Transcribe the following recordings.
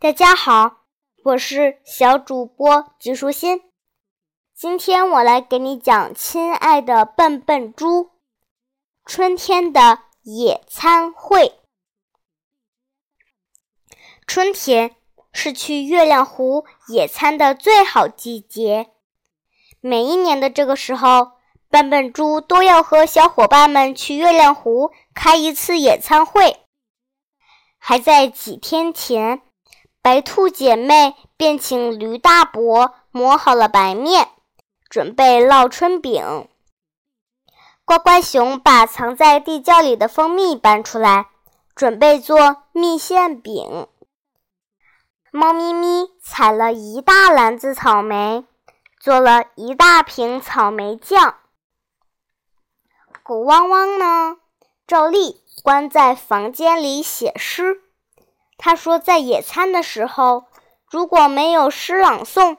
大家好，我是小主播吉舒心。今天我来给你讲《亲爱的笨笨猪》春天的野餐会。春天是去月亮湖野餐的最好季节。每一年的这个时候，笨笨猪都要和小伙伴们去月亮湖开一次野餐会。还在几天前。白兔姐妹便请驴大伯磨好了白面，准备烙春饼。乖乖熊把藏在地窖里的蜂蜜搬出来，准备做蜜馅饼。猫咪咪采了一大篮子草莓，做了一大瓶草莓酱。狗汪汪呢？照例关在房间里写诗。他说：“在野餐的时候，如果没有诗朗诵，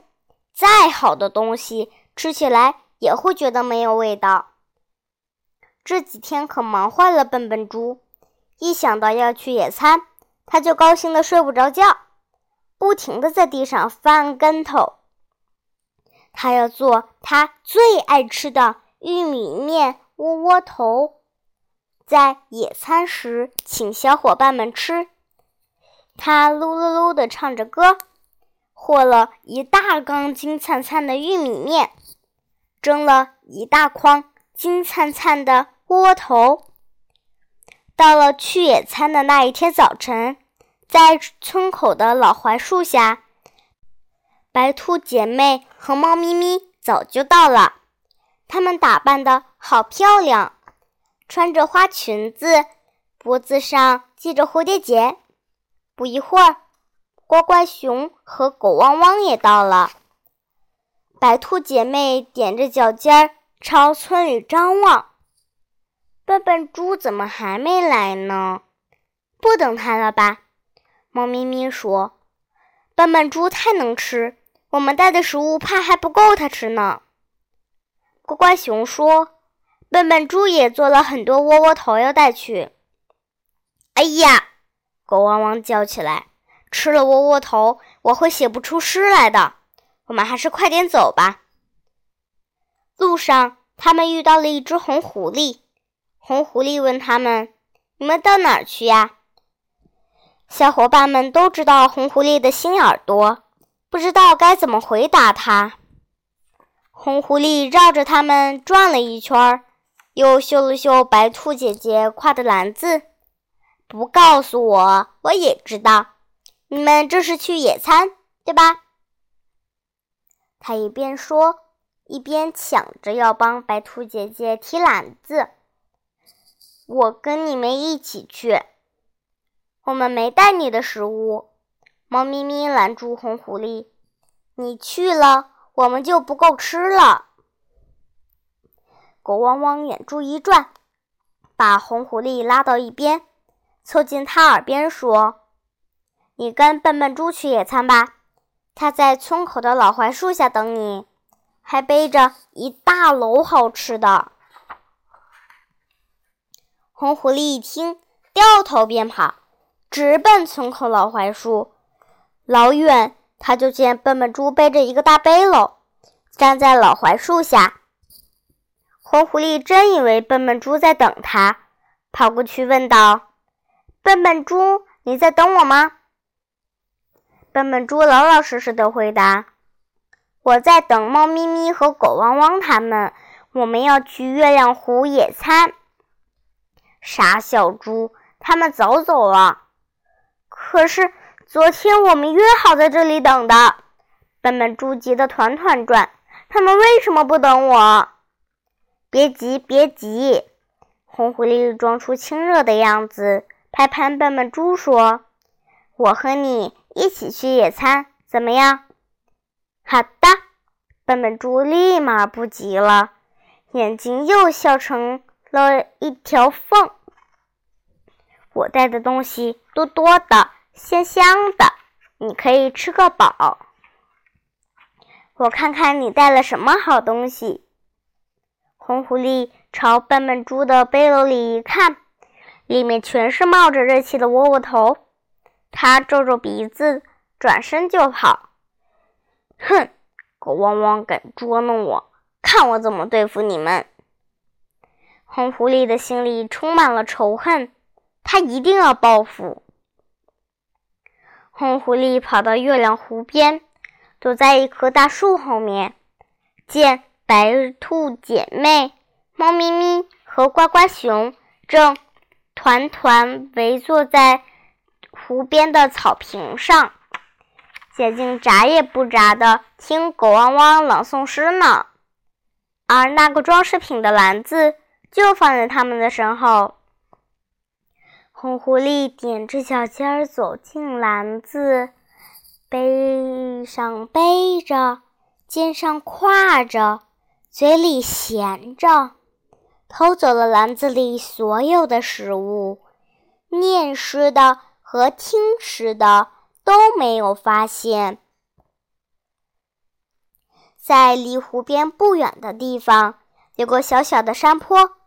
再好的东西吃起来也会觉得没有味道。”这几天可忙坏了笨笨猪，一想到要去野餐，他就高兴得睡不着觉，不停地在地上翻跟头。他要做他最爱吃的玉米面窝窝头，在野餐时请小伙伴们吃。他噜噜噜地唱着歌，和了一大缸金灿灿的玉米面，蒸了一大筐金灿灿的窝窝头。到了去野餐的那一天早晨，在村口的老槐树下，白兔姐妹和猫咪咪早就到了。她们打扮的好漂亮，穿着花裙子，脖子上系着蝴蝶结。不一会儿，乖乖熊和狗汪汪也到了。白兔姐妹踮着脚尖儿朝村里张望。笨笨猪怎么还没来呢？不等它了吧？猫咪咪说：“笨笨猪太能吃，我们带的食物怕还不够它吃呢。”乖乖熊说：“笨笨猪也做了很多窝窝头要带去。”哎呀！狗汪汪叫起来：“吃了窝窝头，我会写不出诗来的。我们还是快点走吧。”路上，他们遇到了一只红狐狸。红狐狸问他们：“你们到哪儿去呀？”小伙伴们都知道红狐狸的心耳朵，不知道该怎么回答它。红狐狸绕着他们转了一圈，又嗅了嗅白兔姐姐挎的篮子。不告诉我，我也知道，你们这是去野餐，对吧？他一边说，一边抢着要帮白兔姐姐提篮子。我跟你们一起去，我们没带你的食物。猫咪咪拦住红狐狸：“你去了，我们就不够吃了。”狗汪汪眼珠一转，把红狐狸拉到一边。凑近他耳边说：“你跟笨笨猪去野餐吧，他在村口的老槐树下等你，还背着一大篓好吃的。”红狐狸一听，掉头便跑，直奔村口老槐树。老远，他就见笨笨猪背着一个大背篓，站在老槐树下。红狐狸真以为笨笨猪在等他，跑过去问道。笨笨猪，你在等我吗？笨笨猪老老实实的回答：“我在等猫咪咪和狗汪汪他们，我们要去月亮湖野餐。”傻小猪，他们早走了。可是昨天我们约好在这里等的。笨笨猪急得团团转，他们为什么不等我？别急，别急。红狐狸装出亲热的样子。拍拍笨笨猪说：“我和你一起去野餐，怎么样？”好的，笨笨猪立马不急了，眼睛又笑成了一条缝。我带的东西多多的，香香的，你可以吃个饱。我看看你带了什么好东西。红狐狸朝笨笨猪的背篓里一看。里面全是冒着热气的窝窝头，他皱皱鼻子，转身就跑。哼，狗汪汪敢捉弄我，看我怎么对付你们！红狐狸的心里充满了仇恨，他一定要报复。红狐狸跑到月亮湖边，躲在一棵大树后面，见白兔姐妹、猫咪咪和呱呱熊正团团围坐在湖边的草坪上，眼睛眨也不眨的听狗汪汪朗诵诗呢。而那个装饰品的篮子就放在他们的身后。红狐狸踮着脚尖儿走进篮子，背上背着，肩上挎着，嘴里衔着，偷走了篮子里所有的食物。念诗的和听诗的都没有发现。在离湖边不远的地方，有个小小的山坡。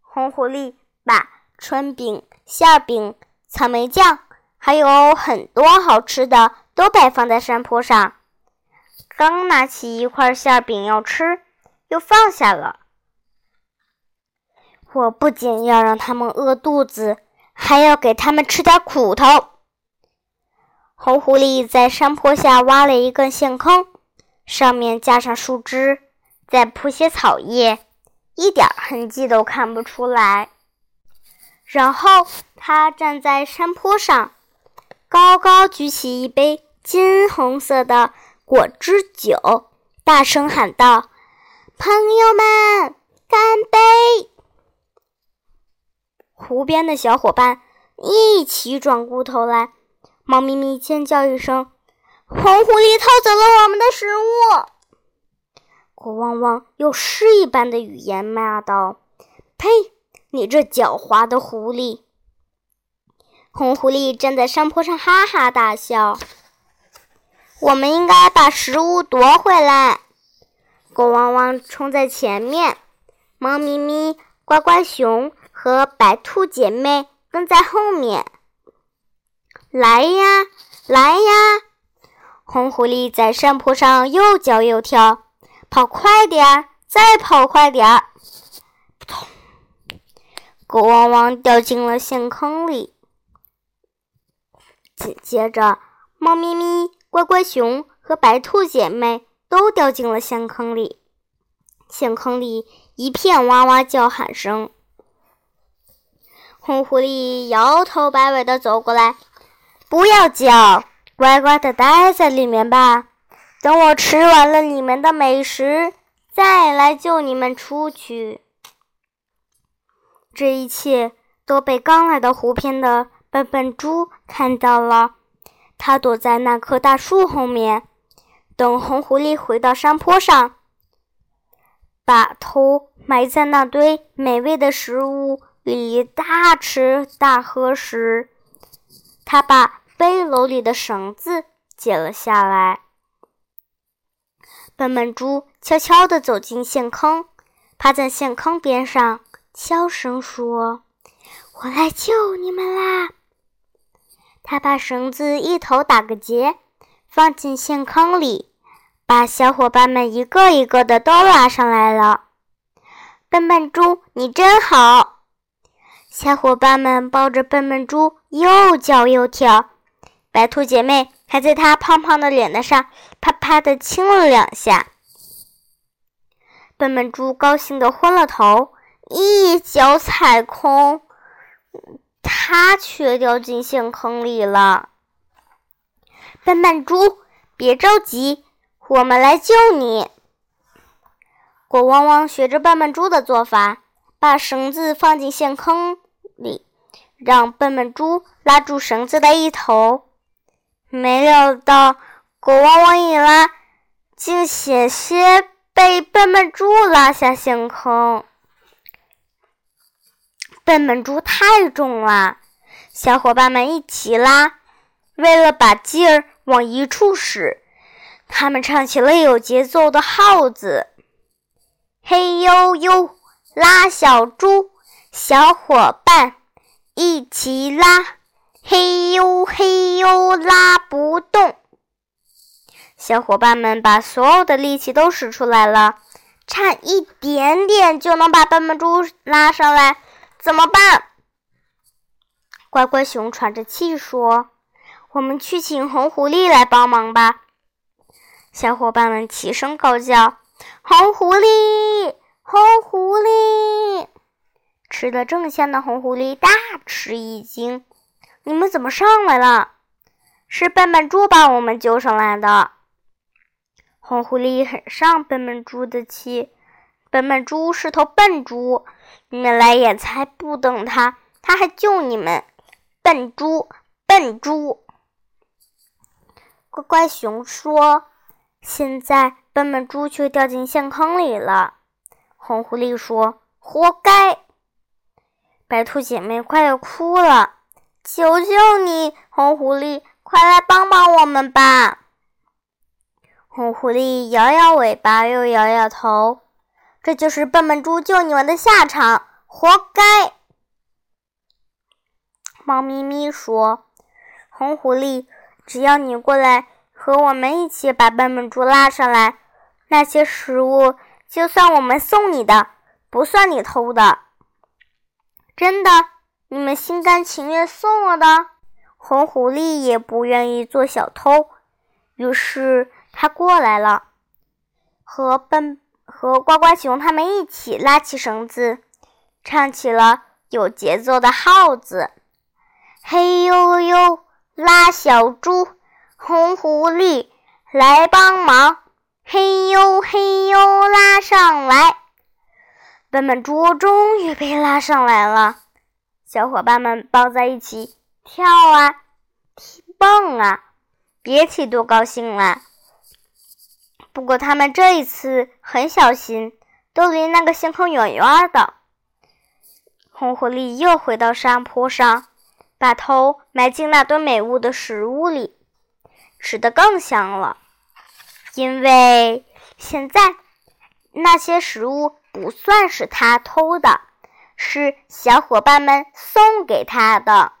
红狐狸把春饼。馅饼、草莓酱，还有很多好吃的，都摆放在山坡上。刚拿起一块馅饼要吃，又放下了。我不仅要让他们饿肚子，还要给他们吃点苦头。红狐狸在山坡下挖了一个陷坑，上面架上树枝，再铺些草叶，一点痕迹都看不出来。然后他站在山坡上，高高举起一杯金红色的果汁酒，大声喊道：“朋友们，干杯！”湖边的小伙伴一起转过头来，猫咪咪尖叫一声：“红狐狸偷走了我们的食物！”狗汪汪用诗一般的语言骂道：“呸！”你这狡猾的狐狸！红狐狸站在山坡上哈哈大笑。我们应该把食物夺回来。狗汪汪冲在前面，猫咪咪、乖乖熊和白兔姐妹跟在后面。来呀，来呀！红狐狸在山坡上又叫又跳，跑快点儿，再跑快点儿！扑通！狗汪汪掉进了陷坑里，紧接着，猫咪咪、乖乖熊和白兔姐妹都掉进了陷坑里。陷坑里一片哇哇叫喊声。红狐狸摇头摆尾的走过来：“不要叫，乖乖的待在里面吧。等我吃完了你们的美食，再来救你们出去。”这一切都被刚来到湖边的笨笨猪看到了。它躲在那棵大树后面，等红狐狸回到山坡上，把头埋在那堆美味的食物里大吃大喝时，他把背篓里的绳子解了下来。笨笨猪悄悄地走进陷坑，趴在陷坑边上。悄声说：“我来救你们啦！”他把绳子一头打个结，放进陷坑里，把小伙伴们一个一个的都拉上来了。笨笨猪，你真好！小伙伴们抱着笨笨猪又叫又跳，白兔姐妹还在它胖胖的脸蛋上啪啪的亲了两下。笨笨猪高兴的昏了头。一脚踩空，它却掉进陷坑里了。笨笨猪，别着急，我们来救你。果汪汪学着笨笨猪的做法，把绳子放进陷坑里，让笨笨猪拉住绳子的一头。没料到，狗汪汪一拉，竟险些被笨笨猪拉下陷坑。笨笨猪太重了，小伙伴们一起拉。为了把劲儿往一处使，他们唱起了有节奏的号子：“嘿呦呦，拉小猪，小伙伴一起拉。嘿呦嘿呦，拉不动，小伙伴们把所有的力气都使出来了，差一点点就能把笨笨猪拉上来，怎么办？乖乖熊喘着气说：“我们去请红狐狸来帮忙吧。”小伙伴们齐声高叫：“红狐狸，红狐狸！”吃的正香的红狐狸大吃一惊：“你们怎么上来了？是笨笨猪把我们救上来的。”红狐狸很上笨笨猪的气，笨笨猪是头笨猪，你们来也才不等他，他还救你们，笨猪，笨猪！乖乖熊说：“现在笨笨猪却掉进陷坑里了。”红狐狸说：“活该！”白兔姐妹快要哭了，求求你，红狐狸，快来帮帮我们吧！红狐狸摇摇尾巴，又摇摇头。这就是笨笨猪救你们的下场，活该！猫咪咪说：“红狐狸，只要你过来和我们一起把笨笨猪拉上来，那些食物就算我们送你的，不算你偷的。真的，你们心甘情愿送我的。”红狐狸也不愿意做小偷，于是。他过来了，和笨和呱呱熊他们一起拉起绳子，唱起了有节奏的号子：“嘿呦呦，拉小猪，红狐狸来帮忙，嘿呦嘿呦，拉上来。”笨笨猪终于被拉上来了，小伙伴们抱在一起跳啊，蹦啊，别提多高兴了。不过他们这一次很小心，都离那个陷坑远远的。红狐狸又回到山坡上，把头埋进那堆美味的食物里，吃得更香了。因为现在那些食物不算是他偷的，是小伙伴们送给他的。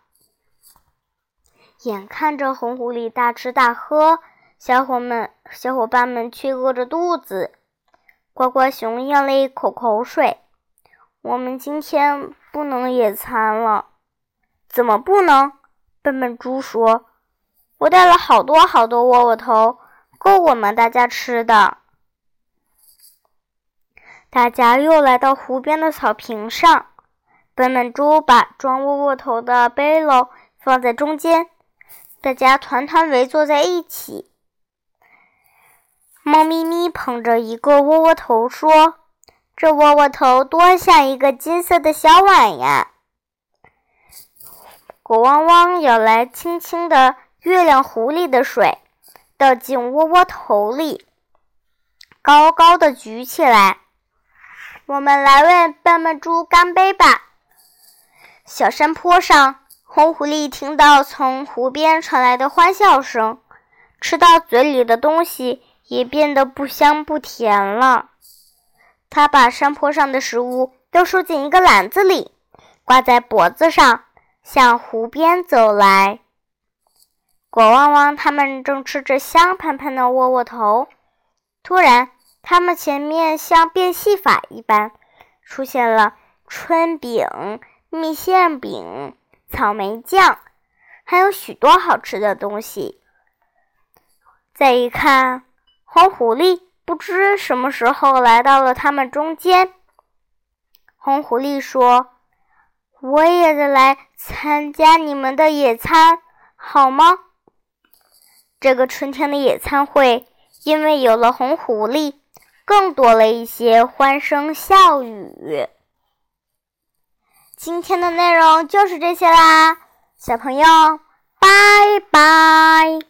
眼看着红狐狸大吃大喝。小伙们，小伙伴们却饿着肚子。呱呱熊咽了一口口水：“我们今天不能野餐了。”“怎么不能？”笨笨猪说：“我带了好多好多窝窝头，够我们大家吃的。”大家又来到湖边的草坪上，笨笨猪把装窝窝头的背篓放在中间，大家团团围坐在一起。猫咪咪捧着一个窝窝头说：“这窝窝头多像一个金色的小碗呀！”狗汪汪舀来清清的月亮湖里的水，倒进窝窝头里，高高的举起来。我们来为笨笨猪干杯吧！小山坡上，红狐狸听到从湖边传来的欢笑声，吃到嘴里的东西。也变得不香不甜了。他把山坡上的食物都收进一个篮子里，挂在脖子上，向湖边走来。果汪汪他们正吃着香喷喷的窝窝头，突然，他们前面像变戏法一般，出现了春饼、蜜馅饼、草莓酱，还有许多好吃的东西。再一看。红狐狸不知什么时候来到了他们中间。红狐狸说：“我也得来参加你们的野餐，好吗？”这个春天的野餐会，因为有了红狐狸，更多了一些欢声笑语。今天的内容就是这些啦，小朋友，拜拜。